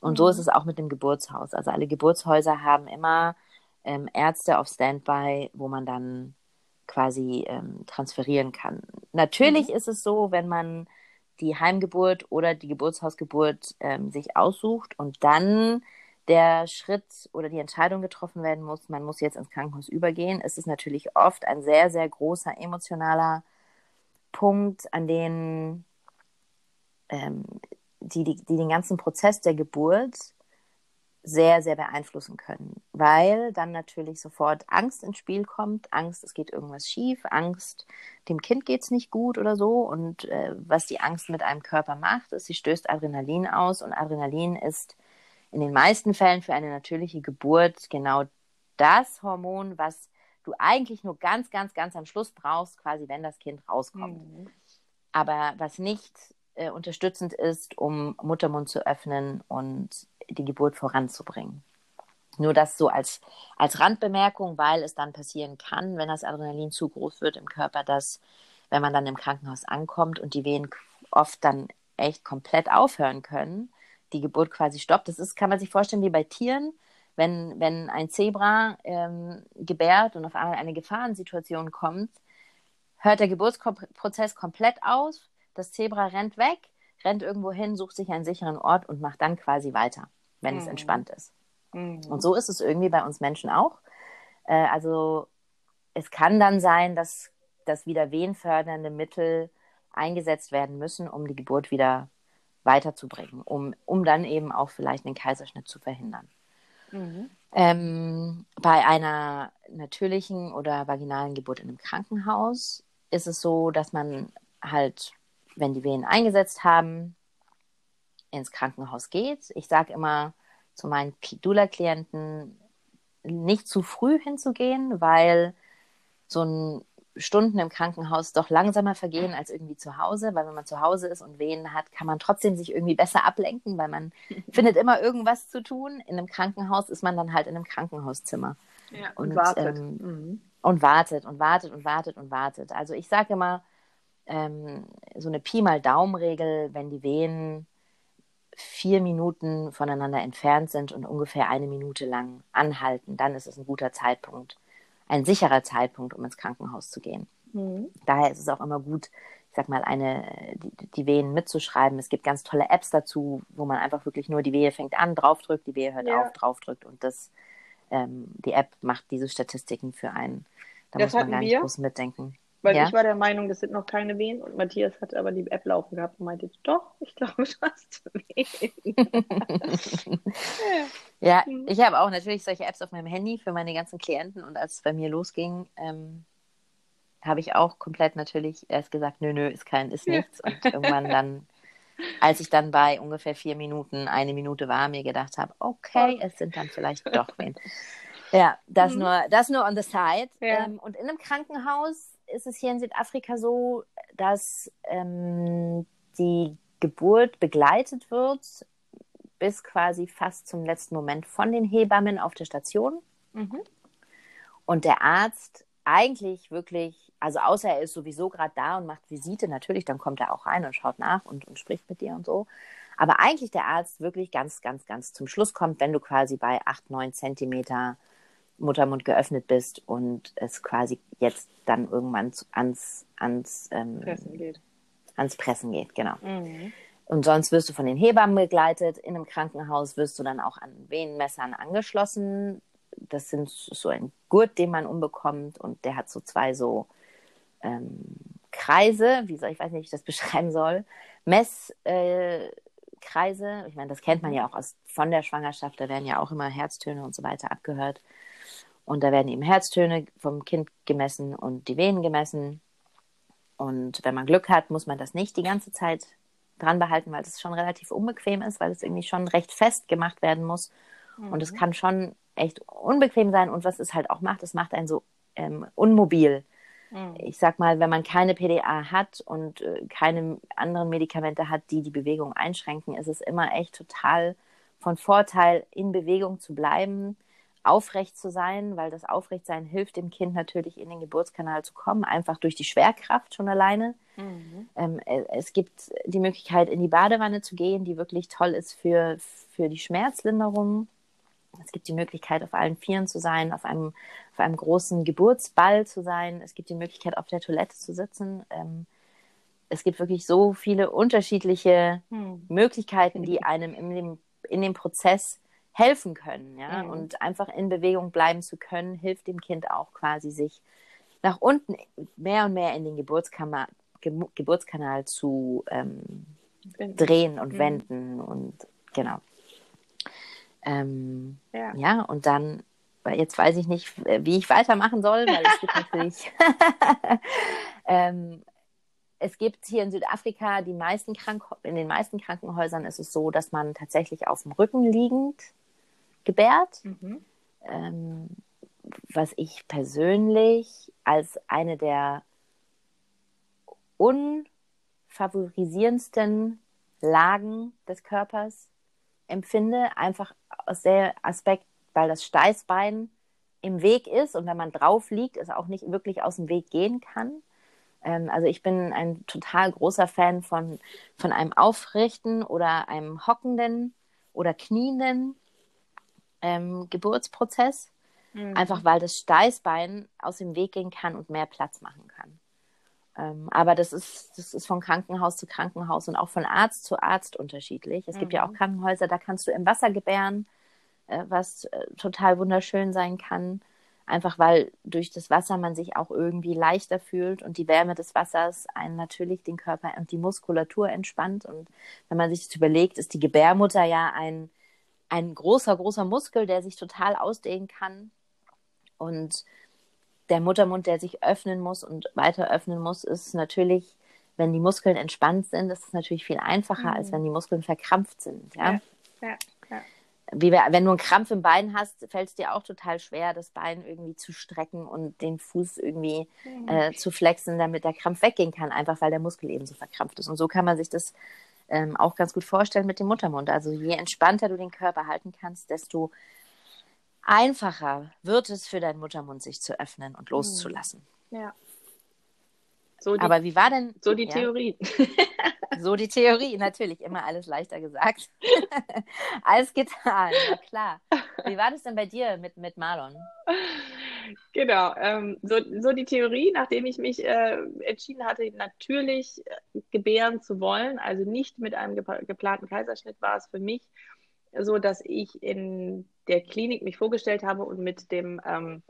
Und mhm. so ist es auch mit dem Geburtshaus. Also alle Geburtshäuser haben immer ähm, Ärzte auf Standby, wo man dann quasi ähm, transferieren kann. Natürlich mhm. ist es so, wenn man die Heimgeburt oder die Geburtshausgeburt ähm, sich aussucht und dann der Schritt oder die Entscheidung getroffen werden muss, man muss jetzt ins Krankenhaus übergehen, ist es natürlich oft ein sehr, sehr großer emotionaler Punkt, an den ähm, die, die, die den ganzen Prozess der Geburt sehr, sehr beeinflussen können, weil dann natürlich sofort Angst ins Spiel kommt. Angst, es geht irgendwas schief, Angst, dem Kind geht es nicht gut oder so. Und äh, was die Angst mit einem Körper macht, ist, sie stößt Adrenalin aus und Adrenalin ist in den meisten Fällen für eine natürliche Geburt genau das Hormon, was du eigentlich nur ganz, ganz, ganz am Schluss brauchst, quasi wenn das Kind rauskommt. Mhm. Aber was nicht äh, unterstützend ist, um Muttermund zu öffnen und die Geburt voranzubringen. Nur das so als, als Randbemerkung, weil es dann passieren kann, wenn das Adrenalin zu groß wird im Körper, dass wenn man dann im Krankenhaus ankommt und die Wehen oft dann echt komplett aufhören können, die Geburt quasi stoppt. Das ist, kann man sich vorstellen, wie bei Tieren, wenn, wenn ein Zebra ähm, gebärt und auf einmal eine Gefahrensituation kommt, hört der Geburtsprozess komplett aus, das Zebra rennt weg, rennt irgendwo hin, sucht sich einen sicheren Ort und macht dann quasi weiter wenn mhm. es entspannt ist. Mhm. Und so ist es irgendwie bei uns Menschen auch. Äh, also es kann dann sein, dass, dass wieder wehenfördernde Mittel eingesetzt werden müssen, um die Geburt wieder weiterzubringen, um, um dann eben auch vielleicht einen Kaiserschnitt zu verhindern. Mhm. Ähm, bei einer natürlichen oder vaginalen Geburt in einem Krankenhaus ist es so, dass man halt, wenn die Wehen eingesetzt haben, ins Krankenhaus geht. Ich sage immer zu meinen Dula-Klienten, nicht zu früh hinzugehen, weil so ein Stunden im Krankenhaus doch langsamer vergehen als irgendwie zu Hause, weil wenn man zu Hause ist und Wehen hat, kann man trotzdem sich irgendwie besser ablenken, weil man findet immer irgendwas zu tun. In einem Krankenhaus ist man dann halt in einem Krankenhauszimmer. Ja, und, und wartet. Ähm, mhm. Und wartet und wartet und wartet und wartet. Also ich sage immer, ähm, so eine Pi mal Daumen-Regel, wenn die Wehen vier Minuten voneinander entfernt sind und ungefähr eine Minute lang anhalten, dann ist es ein guter Zeitpunkt, ein sicherer Zeitpunkt, um ins Krankenhaus zu gehen. Mhm. Daher ist es auch immer gut, ich sag mal, eine, die, die, Wehen mitzuschreiben. Es gibt ganz tolle Apps dazu, wo man einfach wirklich nur die Wehe fängt an, draufdrückt, die Wehe hört ja. auf, draufdrückt und das, ähm, die App macht diese Statistiken für einen. Da das muss man gar nicht wir. groß mitdenken. Weil ja? ich war der Meinung, das sind noch keine Wehen und Matthias hat aber die App laufen gehabt und meinte, doch, ich glaube, du hast Wehen. ja, mhm. ich habe auch natürlich solche Apps auf meinem Handy für meine ganzen Klienten und als es bei mir losging, ähm, habe ich auch komplett natürlich erst gesagt, nö, nö, ist kein, ist nichts. Und irgendwann dann, als ich dann bei ungefähr vier Minuten, eine Minute war, mir gedacht habe, okay, es sind dann vielleicht doch Wehen. Ja, das, mhm. nur, das nur on the side. Ja. Ähm, und in einem Krankenhaus ist es hier in Südafrika so, dass ähm, die Geburt begleitet wird bis quasi fast zum letzten Moment von den Hebammen auf der Station. Mhm. Und der Arzt eigentlich wirklich, also außer er ist sowieso gerade da und macht Visite, natürlich, dann kommt er auch rein und schaut nach und, und spricht mit dir und so. Aber eigentlich der Arzt wirklich ganz, ganz, ganz zum Schluss kommt, wenn du quasi bei 8, 9 Zentimeter Muttermund geöffnet bist und es quasi jetzt dann irgendwann ans, ans, ähm, Pressen geht. ans Pressen geht, genau. Mhm. Und sonst wirst du von den Hebammen begleitet. In einem Krankenhaus wirst du dann auch an Venenmessern angeschlossen. Das sind so ein Gurt, den man umbekommt und der hat so zwei so ähm, Kreise, wie soll ich weiß nicht, wie ich das beschreiben soll, Messkreise. Äh, ich meine, das kennt man ja auch aus, von der Schwangerschaft, da werden ja auch immer Herztöne und so weiter abgehört. Und da werden eben Herztöne vom Kind gemessen und die Venen gemessen. Und wenn man Glück hat, muss man das nicht die ganze Zeit dran behalten, weil das schon relativ unbequem ist, weil es irgendwie schon recht fest gemacht werden muss. Mhm. Und es kann schon echt unbequem sein. Und was es halt auch macht, es macht einen so ähm, unmobil. Mhm. Ich sag mal, wenn man keine PDA hat und äh, keine anderen Medikamente hat, die die Bewegung einschränken, ist es immer echt total von Vorteil, in Bewegung zu bleiben, aufrecht zu sein, weil das Aufrechtsein hilft dem Kind natürlich in den Geburtskanal zu kommen, einfach durch die Schwerkraft schon alleine. Mhm. Ähm, äh, es gibt die Möglichkeit, in die Badewanne zu gehen, die wirklich toll ist für, für die Schmerzlinderung. Es gibt die Möglichkeit, auf allen Vieren zu sein, auf einem, auf einem großen Geburtsball zu sein. Es gibt die Möglichkeit, auf der Toilette zu sitzen. Ähm, es gibt wirklich so viele unterschiedliche hm. Möglichkeiten, die einem in dem, in dem Prozess helfen können. Ja? Mhm. Und einfach in Bewegung bleiben zu können, hilft dem Kind auch quasi, sich nach unten mehr und mehr in den Geburtskanal, Ge Geburtskanal zu ähm, drehen und mhm. wenden. Und genau. Ähm, ja. ja, und dann, jetzt weiß ich nicht, wie ich weitermachen soll, weil es gibt natürlich, ähm, es gibt hier in Südafrika die meisten Krank in den meisten Krankenhäusern ist es so, dass man tatsächlich auf dem Rücken liegend gebärt. Mhm. Ähm, was ich persönlich als eine der unfavorisierendsten Lagen des Körpers empfinde, einfach aus der Aspekt, weil das Steißbein im Weg ist und wenn man drauf liegt, es auch nicht wirklich aus dem Weg gehen kann. Ähm, also ich bin ein total großer Fan von, von einem aufrechten oder einem hockenden oder knienden ähm, Geburtsprozess, mhm. einfach weil das Steißbein aus dem Weg gehen kann und mehr Platz machen kann. Ähm, aber das ist, das ist von Krankenhaus zu Krankenhaus und auch von Arzt zu Arzt unterschiedlich. Es mhm. gibt ja auch mhm. Krankenhäuser, da kannst du im Wasser gebären, äh, was äh, total wunderschön sein kann. Einfach weil durch das Wasser man sich auch irgendwie leichter fühlt und die Wärme des Wassers einen natürlich den Körper und die Muskulatur entspannt. Und wenn man sich das überlegt, ist die Gebärmutter ja ein, ein großer, großer Muskel, der sich total ausdehnen kann. Und der Muttermund, der sich öffnen muss und weiter öffnen muss, ist natürlich, wenn die Muskeln entspannt sind, ist es natürlich viel einfacher, mhm. als wenn die Muskeln verkrampft sind. Ja, ja, ja, ja. Wie wenn du einen Krampf im Bein hast, fällt es dir auch total schwer, das Bein irgendwie zu strecken und den Fuß irgendwie mhm. äh, zu flexen, damit der Krampf weggehen kann, einfach weil der Muskel eben so verkrampft ist. Und so kann man sich das ähm, auch ganz gut vorstellen mit dem Muttermund. Also je entspannter du den Körper halten kannst, desto einfacher wird es für deinen Muttermund, sich zu öffnen und loszulassen. Ja. So die, Aber wie war denn. So die ja, Theorie. so die Theorie, natürlich. Immer alles leichter gesagt als getan, na klar. Wie war das denn bei dir mit, mit Marlon? Genau, ähm, so, so die Theorie, nachdem ich mich äh, entschieden hatte, natürlich äh, gebären zu wollen, also nicht mit einem geplanten Kaiserschnitt, war es für mich so, dass ich in der Klinik mich vorgestellt habe und mit dem ähm,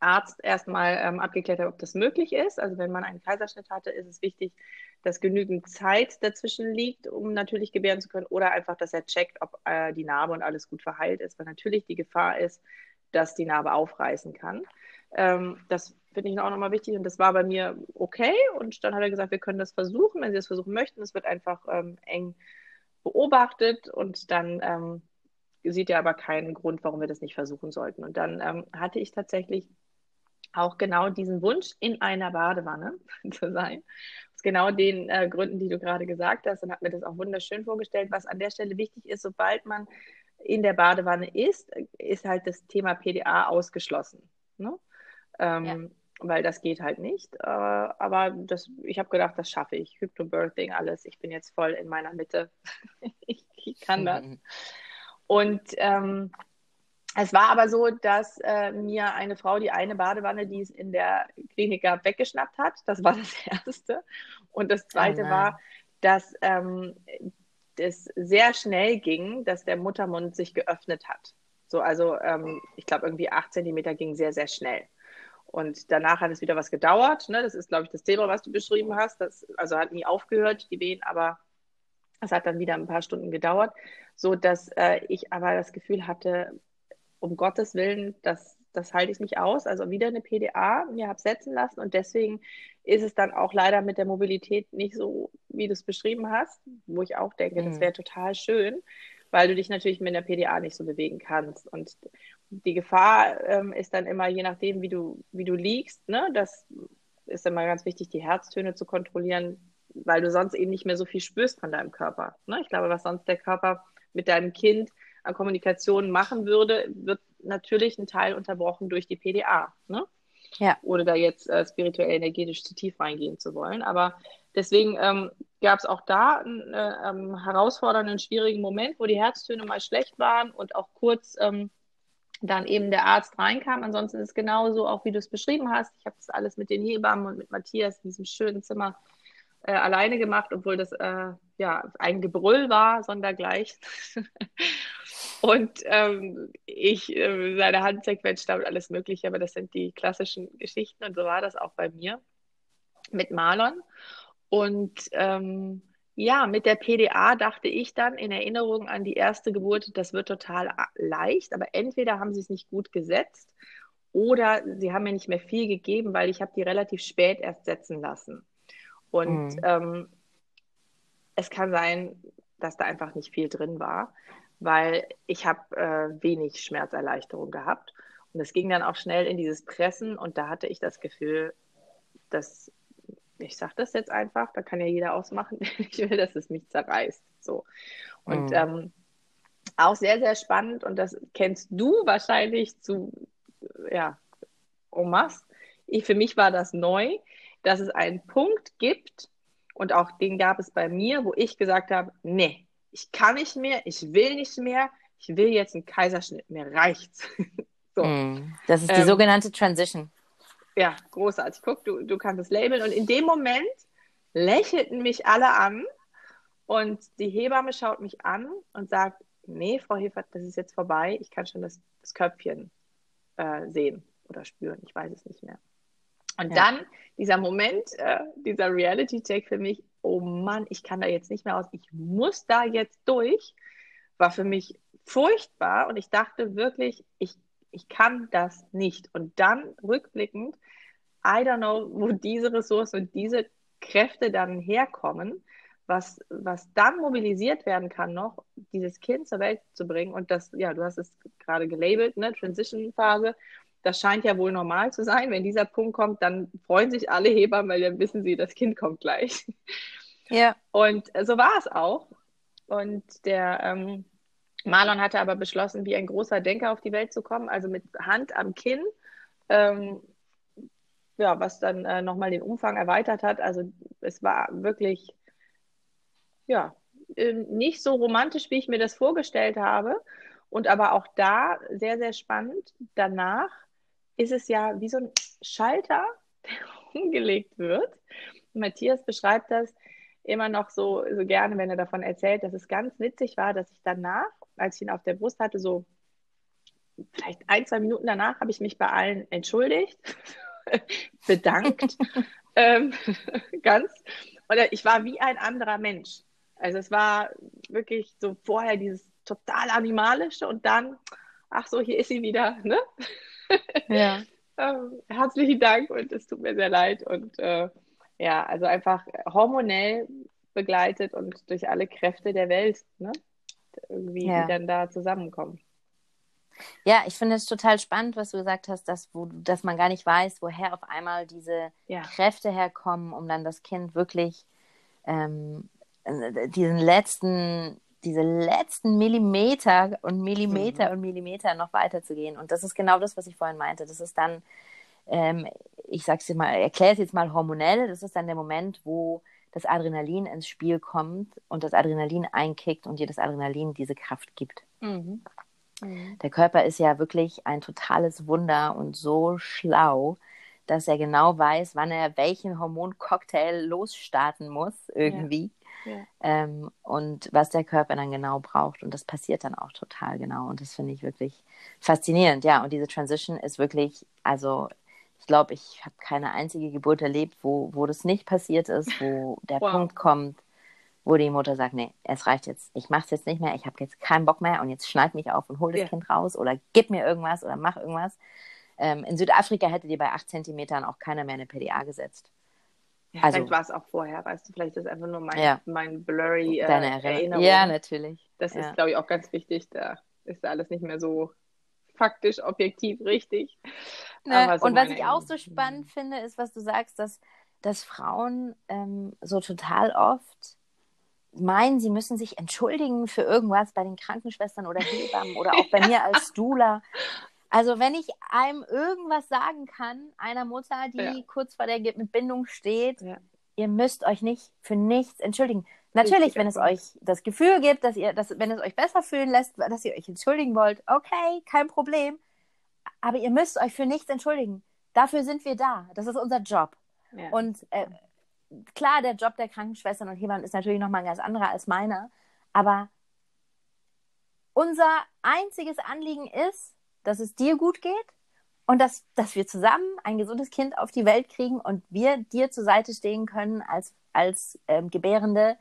Arzt erstmal ähm, abgeklärt habe, ob das möglich ist. Also wenn man einen Kaiserschnitt hatte, ist es wichtig, dass genügend Zeit dazwischen liegt, um natürlich gebären zu können, oder einfach, dass er checkt, ob äh, die Narbe und alles gut verheilt ist, weil natürlich die Gefahr ist, dass die Narbe aufreißen kann. Ähm, das finde ich auch nochmal wichtig und das war bei mir okay. Und dann hat er gesagt, wir können das versuchen, wenn Sie das versuchen möchten. Es wird einfach ähm, eng beobachtet und dann ähm, sieht er aber keinen Grund, warum wir das nicht versuchen sollten. Und dann ähm, hatte ich tatsächlich auch genau diesen Wunsch, in einer Badewanne zu sein. Aus genau den äh, Gründen, die du gerade gesagt hast, und hat mir das auch wunderschön vorgestellt. Was an der Stelle wichtig ist, sobald man in der Badewanne ist, ist halt das Thema PDA ausgeschlossen. Ne? Ähm, ja. Weil das geht halt nicht. Äh, aber das, ich habe gedacht, das schaffe ich. Hypnobirthing, alles. Ich bin jetzt voll in meiner Mitte. ich, ich, kann das. Und ähm, es war aber so, dass äh, mir eine Frau die eine Badewanne, die es in der Klinik gab, weggeschnappt hat. Das war das Erste. Und das Zweite oh war, dass ähm, es sehr schnell ging, dass der Muttermund sich geöffnet hat. So, also ähm, ich glaube, irgendwie acht Zentimeter ging sehr, sehr schnell. Und danach hat es wieder was gedauert. Ne? Das ist, glaube ich, das Thema, was du beschrieben hast. Das, also hat nie aufgehört, die Wehen, aber es hat dann wieder ein paar Stunden gedauert, so dass äh, ich aber das Gefühl hatte, um Gottes Willen, dass das halte ich nicht aus. Also wieder eine PDA mir habe setzen lassen und deswegen ist es dann auch leider mit der Mobilität nicht so, wie du es beschrieben hast, wo ich auch denke, mhm. das wäre total schön, weil du dich natürlich mit der PDA nicht so bewegen kannst. Und die Gefahr ähm, ist dann immer, je nachdem, wie du, wie du liegst, ne, das ist immer ganz wichtig, die Herztöne zu kontrollieren, weil du sonst eben nicht mehr so viel spürst von deinem Körper. Ne? Ich glaube, was sonst der Körper mit deinem Kind an Kommunikation machen würde, wird natürlich ein Teil unterbrochen durch die PDA. Ne? Ja. Ohne da jetzt äh, spirituell energetisch zu tief reingehen zu wollen. Aber deswegen ähm, gab es auch da einen äh, ähm, herausfordernden, schwierigen Moment, wo die Herztöne mal schlecht waren und auch kurz ähm, dann eben der Arzt reinkam. Ansonsten ist es genauso, auch wie du es beschrieben hast. Ich habe das alles mit den Hebammen und mit Matthias in diesem schönen Zimmer äh, alleine gemacht, obwohl das äh, ja ein Gebrüll war, sondergleich. und ähm, ich äh, seine Hand zerquetscht habe, alles Mögliche, aber das sind die klassischen Geschichten und so war das auch bei mir mit Marlon. Und ähm, ja, mit der PDA dachte ich dann in Erinnerung an die erste Geburt, das wird total leicht, aber entweder haben sie es nicht gut gesetzt oder sie haben mir nicht mehr viel gegeben, weil ich habe die relativ spät erst setzen lassen. Und mhm. ähm, es kann sein, dass da einfach nicht viel drin war, weil ich habe äh, wenig Schmerzerleichterung gehabt. Und es ging dann auch schnell in dieses Pressen und da hatte ich das Gefühl, dass, ich sage das jetzt einfach, da kann ja jeder ausmachen, ich will, dass es mich zerreißt. So. Und mhm. ähm, auch sehr, sehr spannend und das kennst du wahrscheinlich zu, ja, Omas. Ich, für mich war das neu dass es einen Punkt gibt, und auch den gab es bei mir, wo ich gesagt habe, nee, ich kann nicht mehr, ich will nicht mehr, ich will jetzt einen Kaiserschnitt, mir reicht's. so. Mm, das ist die ähm, sogenannte Transition. Ja, großartig. Guck, du, du kannst es labeln. Und in dem Moment lächelten mich alle an und die Hebamme schaut mich an und sagt, nee, Frau Hefert, das ist jetzt vorbei, ich kann schon das, das Köpfchen äh, sehen oder spüren, ich weiß es nicht mehr. Und ja. dann dieser Moment, äh, dieser Reality-Check für mich, oh Mann, ich kann da jetzt nicht mehr aus, ich muss da jetzt durch, war für mich furchtbar und ich dachte wirklich, ich, ich kann das nicht. Und dann rückblickend, I don't know, wo diese Ressourcen und diese Kräfte dann herkommen, was, was dann mobilisiert werden kann, noch dieses Kind zur Welt zu bringen. Und das, ja, du hast es gerade gelabelt, ne, Transition-Phase das scheint ja wohl normal zu sein. Wenn dieser Punkt kommt, dann freuen sich alle Hebammen, weil dann wissen sie, das Kind kommt gleich. Ja. Und so war es auch. Und der ähm, Marlon hatte aber beschlossen, wie ein großer Denker auf die Welt zu kommen, also mit Hand am Kinn. Ähm, ja, was dann äh, nochmal den Umfang erweitert hat. Also es war wirklich, ja, äh, nicht so romantisch, wie ich mir das vorgestellt habe. Und aber auch da sehr, sehr spannend. Danach ist es ja wie so ein Schalter, der umgelegt wird. Matthias beschreibt das immer noch so, so gerne, wenn er davon erzählt, dass es ganz witzig war, dass ich danach, als ich ihn auf der Brust hatte, so vielleicht ein, zwei Minuten danach, habe ich mich bei allen entschuldigt, bedankt, ähm, ganz. Oder ich war wie ein anderer Mensch. Also es war wirklich so vorher dieses total animalische und dann, ach so, hier ist sie wieder, ne? Ja. ähm, herzlichen Dank und es tut mir sehr leid. Und äh, ja, also einfach hormonell begleitet und durch alle Kräfte der Welt, ne? Irgendwie, ja. die dann da zusammenkommen. Ja, ich finde es total spannend, was du gesagt hast, dass, wo, dass man gar nicht weiß, woher auf einmal diese ja. Kräfte herkommen, um dann das Kind wirklich ähm, äh, diesen letzten diese letzten Millimeter und Millimeter mhm. und Millimeter noch weiterzugehen. Und das ist genau das, was ich vorhin meinte. Das ist dann, ähm, ich sag's dir mal, erkläre es jetzt mal hormonell, das ist dann der Moment, wo das Adrenalin ins Spiel kommt und das Adrenalin einkickt und dir das Adrenalin diese Kraft gibt. Mhm. Mhm. Der Körper ist ja wirklich ein totales Wunder und so schlau, dass er genau weiß, wann er welchen Hormoncocktail losstarten muss, irgendwie. Ja ähm, und was der Körper dann genau braucht. Und das passiert dann auch total genau. Und das finde ich wirklich faszinierend. Ja, und diese Transition ist wirklich, also ich glaube, ich habe keine einzige Geburt erlebt, wo, wo das nicht passiert ist, wo der wow. Punkt kommt, wo die Mutter sagt, nee, es reicht jetzt, ich mache es jetzt nicht mehr, ich habe jetzt keinen Bock mehr und jetzt schneid mich auf und hol das ja. Kind raus oder gib mir irgendwas oder mach irgendwas. Ähm, in Südafrika hätte dir bei 8 Zentimetern auch keiner mehr eine PDA gesetzt. Ja, also, vielleicht war es auch vorher, weißt du, vielleicht ist einfach nur mein, ja. mein blurry äh, Deine Erinnerung. Ja, natürlich. Das ist, glaube ich, auch ganz wichtig. Da ist alles nicht mehr so faktisch, objektiv richtig. Ne? So und was ich auch so spannend finde, ist, was du sagst, dass, dass Frauen ähm, so total oft meinen, sie müssen sich entschuldigen für irgendwas bei den Krankenschwestern oder Hebammen oder auch bei mir als Dula. Also wenn ich einem irgendwas sagen kann, einer Mutter, die ja. kurz vor der Entbindung steht, ja. ihr müsst euch nicht für nichts entschuldigen. Natürlich, wenn es euch das Gefühl gibt, dass ihr, dass, wenn es euch besser fühlen lässt, dass ihr euch entschuldigen wollt, okay, kein Problem. Aber ihr müsst euch für nichts entschuldigen. Dafür sind wir da. Das ist unser Job. Ja. Und äh, klar, der Job der Krankenschwestern und Hebammen ist natürlich nochmal ein ganz anderer als meiner. Aber unser einziges Anliegen ist, dass es dir gut geht und dass, dass wir zusammen ein gesundes Kind auf die Welt kriegen und wir dir zur Seite stehen können als, als ähm, Gebärende,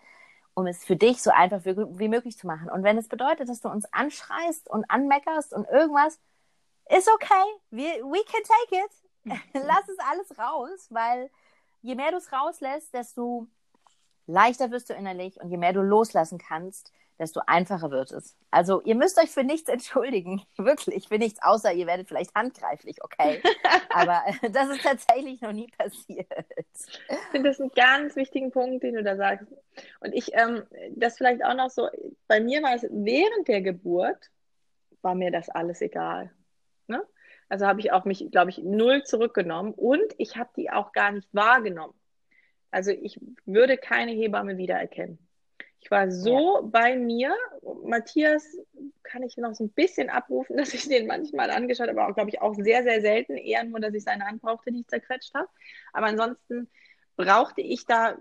um es für dich so einfach wie, wie möglich zu machen. Und wenn es bedeutet, dass du uns anschreist und anmeckerst und irgendwas, ist okay, we, we can take it. Lass es alles raus, weil je mehr du es rauslässt, desto leichter wirst du innerlich und je mehr du loslassen kannst, desto einfacher wird es. Also ihr müsst euch für nichts entschuldigen, wirklich, für nichts, außer ihr werdet vielleicht handgreiflich, okay. Aber das ist tatsächlich noch nie passiert. Ich finde das einen ganz wichtigen Punkt, den du da sagst. Und ich, ähm, das vielleicht auch noch so, bei mir war es während der Geburt, war mir das alles egal. Also habe ich auch mich, glaube ich, null zurückgenommen und ich habe die auch gar nicht wahrgenommen. Also ich würde keine Hebamme wiedererkennen. Ich war so ja. bei mir. Matthias kann ich noch so ein bisschen abrufen, dass ich den manchmal angeschaut habe, aber auch, glaube ich, auch sehr, sehr selten. Eher nur, dass ich seine Hand brauchte, die ich zerquetscht habe. Aber ansonsten brauchte ich da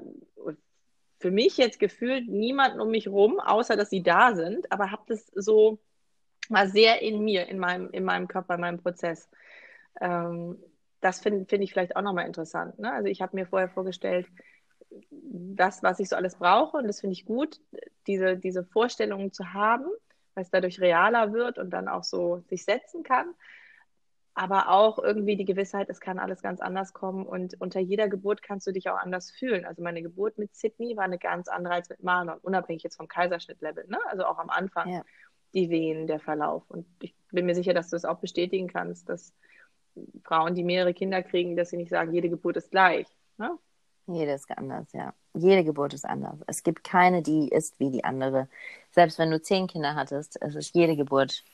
für mich jetzt gefühlt niemanden um mich rum, außer dass sie da sind, aber habe das so mal sehr in mir, in meinem, in meinem Körper, in meinem Prozess. Ähm, das finde find ich vielleicht auch nochmal interessant. Ne? Also ich habe mir vorher vorgestellt, das, was ich so alles brauche. Und das finde ich gut, diese, diese Vorstellungen zu haben, weil es dadurch realer wird und dann auch so sich setzen kann. Aber auch irgendwie die Gewissheit, es kann alles ganz anders kommen und unter jeder Geburt kannst du dich auch anders fühlen. Also meine Geburt mit Sydney war eine ganz andere als mit Marlon, unabhängig jetzt vom Kaiserschnittlevel, ne? Also auch am Anfang ja. Die Wehen, der Verlauf. Und ich bin mir sicher, dass du es das auch bestätigen kannst, dass Frauen, die mehrere Kinder kriegen, dass sie nicht sagen, jede Geburt ist gleich. Ne? Jede ist anders, ja. Jede Geburt ist anders. Es gibt keine, die ist wie die andere. Selbst wenn du zehn Kinder hattest, es ist jede Geburt.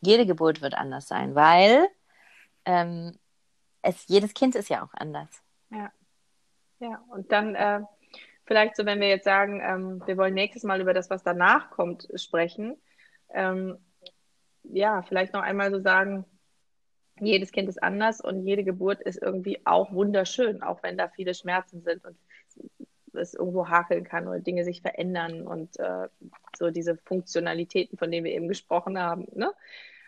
Jede Geburt wird anders sein, weil ähm, es, jedes Kind ist ja auch anders. Ja. Ja, und dann äh, vielleicht so, wenn wir jetzt sagen, ähm, wir wollen nächstes Mal über das, was danach kommt, sprechen. Ähm, ja, vielleicht noch einmal so sagen, jedes Kind ist anders und jede Geburt ist irgendwie auch wunderschön, auch wenn da viele Schmerzen sind und es irgendwo hakeln kann oder Dinge sich verändern und äh, so diese Funktionalitäten, von denen wir eben gesprochen haben, ne,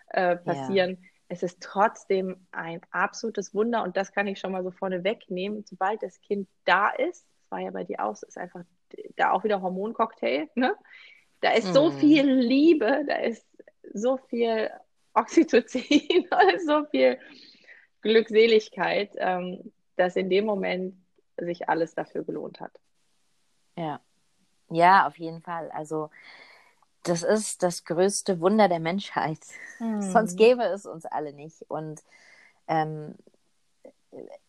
äh, passieren. Ja. Es ist trotzdem ein absolutes Wunder und das kann ich schon mal so vorne wegnehmen. Sobald das Kind da ist, das war ja bei dir auch, ist einfach da auch wieder Hormoncocktail, ne? Da ist mm. so mhm. viel Liebe, da ist so viel Oxytocin so viel Glückseligkeit, ähm, dass in dem Moment sich alles dafür gelohnt hat. Ja, ja, auf jeden Fall. Also das ist das größte Wunder der Menschheit. Mhm. Sonst gäbe es uns alle nicht. Und ähm,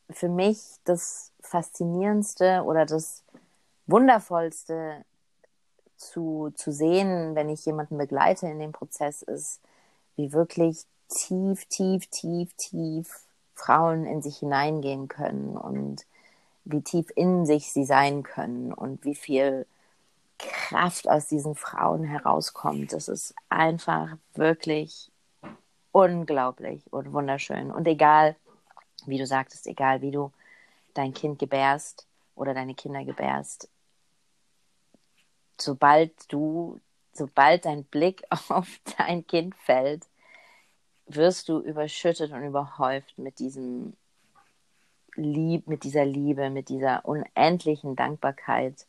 für mich das Faszinierendste oder das Wundervollste zu, zu sehen, wenn ich jemanden begleite in dem Prozess, ist, wie wirklich tief, tief, tief, tief Frauen in sich hineingehen können und wie tief in sich sie sein können und wie viel Kraft aus diesen Frauen herauskommt. Das ist einfach wirklich unglaublich und wunderschön. Und egal, wie du sagtest, egal wie du dein Kind gebärst oder deine Kinder gebärst, sobald du sobald dein Blick auf dein Kind fällt, wirst du überschüttet und überhäuft mit diesem Lieb, mit dieser Liebe, mit dieser unendlichen Dankbarkeit,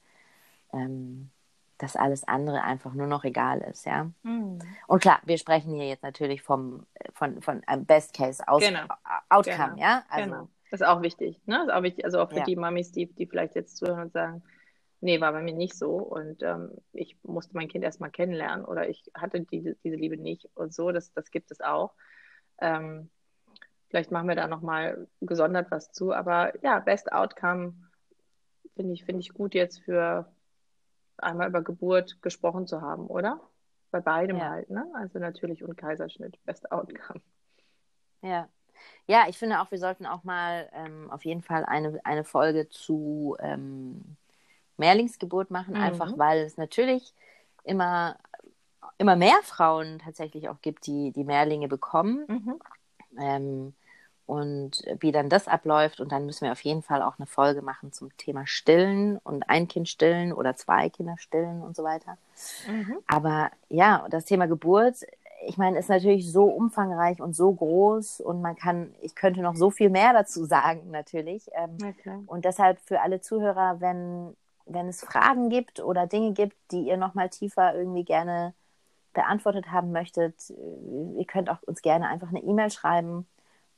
ähm, dass alles andere einfach nur noch egal ist, ja. Mhm. Und klar, wir sprechen hier jetzt natürlich vom, von, von einem Best Case aus Genau. Outcome, Genau. ja. Also, genau. Das ist auch wichtig, ne? Das ist auch wichtig, also auch für Ja. die Mamis, die, die vielleicht jetzt zuhören und sagen, nee, war bei mir nicht so und ähm, ich musste mein Kind erstmal kennenlernen oder ich hatte diese, diese Liebe nicht und so, das, das gibt es auch. Ähm, vielleicht machen wir da nochmal gesondert was zu, aber ja, Best Outcome finde ich, finde ich gut jetzt für einmal über Geburt gesprochen zu haben, oder? Bei beidem Ja. halt, ne? Also natürlich und Kaiserschnitt, Best Outcome. Ja. Ja, ich finde auch, wir sollten auch mal ähm, auf jeden Fall eine, eine Folge zu ähm, Mehrlingsgeburt machen, Mhm. einfach weil es natürlich immer, immer mehr Frauen tatsächlich auch gibt, die die Mehrlinge bekommen. Mhm. Ähm, und wie dann das abläuft. Und dann müssen wir auf jeden Fall auch eine Folge machen zum Thema Stillen und ein Kind stillen oder zwei Kinder stillen und so weiter. Mhm. Aber ja, das Thema Geburt, ich meine, ist natürlich so umfangreich und so groß und man kann, ich könnte noch so viel mehr dazu sagen, natürlich. Ähm, Na klar. und deshalb für alle Zuhörer, wenn, wenn es Fragen gibt oder Dinge gibt, die ihr nochmal tiefer irgendwie gerne beantwortet haben möchtet, äh, ihr könnt auch uns gerne einfach eine E-Mail schreiben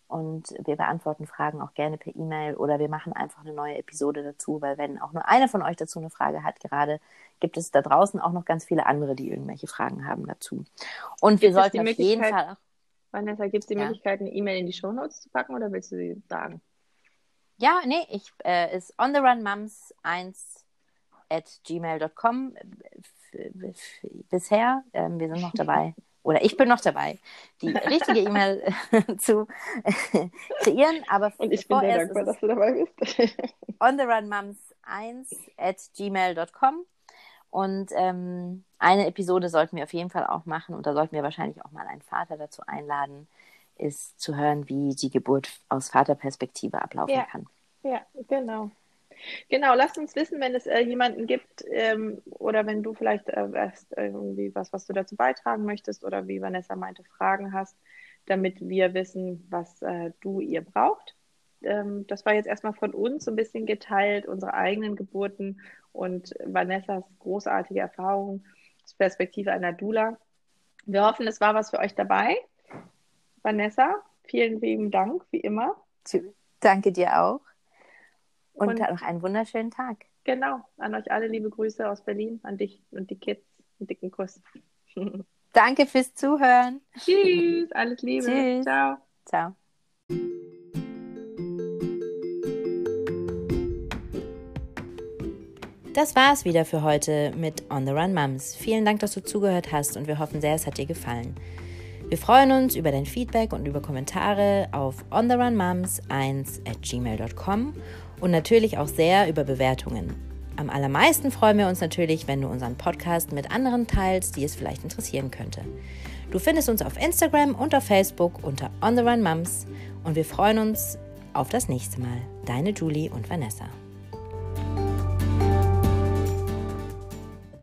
und wir beantworten Fragen auch gerne per E-Mail oder wir machen einfach eine neue Episode dazu, weil wenn auch nur eine von euch dazu eine Frage hat gerade, gibt es da draußen auch noch ganz viele andere, die irgendwelche Fragen haben dazu. Und wir Gibt es sollten auf jeden Fall auch Vanessa, gibt es die Ja. Möglichkeit, eine E-Mail in die Shownotes zu packen oder willst du sie sagen? Ja, nee, ich äh, ist ontherunmoms1 at gmail.com bisher. Ähm, wir sind noch dabei. Oder ich bin noch dabei, die richtige E-Mail zu kreieren. Aber Und ich bin sehr dankbar, dass du dabei bist. ontherunmoms1 at gmail.com. Und ähm, eine Episode sollten wir auf jeden Fall auch machen und da sollten wir wahrscheinlich auch mal einen Vater dazu einladen, ist zu hören, wie die Geburt aus Vaterperspektive ablaufen Ja. kann. ja, genau. Genau, lasst uns wissen, wenn es äh, jemanden gibt ähm, oder wenn du vielleicht äh, irgendwie was, was du dazu beitragen möchtest oder wie Vanessa meinte, Fragen hast, damit wir wissen, was äh, du ihr braucht. Ähm, das war jetzt erstmal von uns so ein bisschen geteilt, unsere eigenen Geburten und Vanessas großartige Erfahrung Perspektive einer Doula. Wir hoffen, es war was für euch dabei. Vanessa, vielen lieben Dank, wie immer. Danke dir auch. Und, Und- noch einen wunderschönen Tag. Genau, an euch alle liebe Grüße aus Berlin, an dich und die Kids. Einen dicken Kuss. Danke fürs Zuhören. Tschüss, alles Liebe. Tschüss. Ciao. Ciao. Das war's wieder für heute mit On the Run Mums. Vielen Dank, dass du zugehört hast und wir hoffen sehr, es hat dir gefallen. Wir freuen uns über dein Feedback und über Kommentare auf ontherunmoms1 at gmail.com und natürlich auch sehr über Bewertungen. Am allermeisten freuen wir uns natürlich, wenn du unseren Podcast mit anderen teilst, die es vielleicht interessieren könnte. Du findest uns auf Instagram und auf Facebook unter On the Run Mums und wir freuen uns auf das nächste Mal. Deine Julie und Vanessa.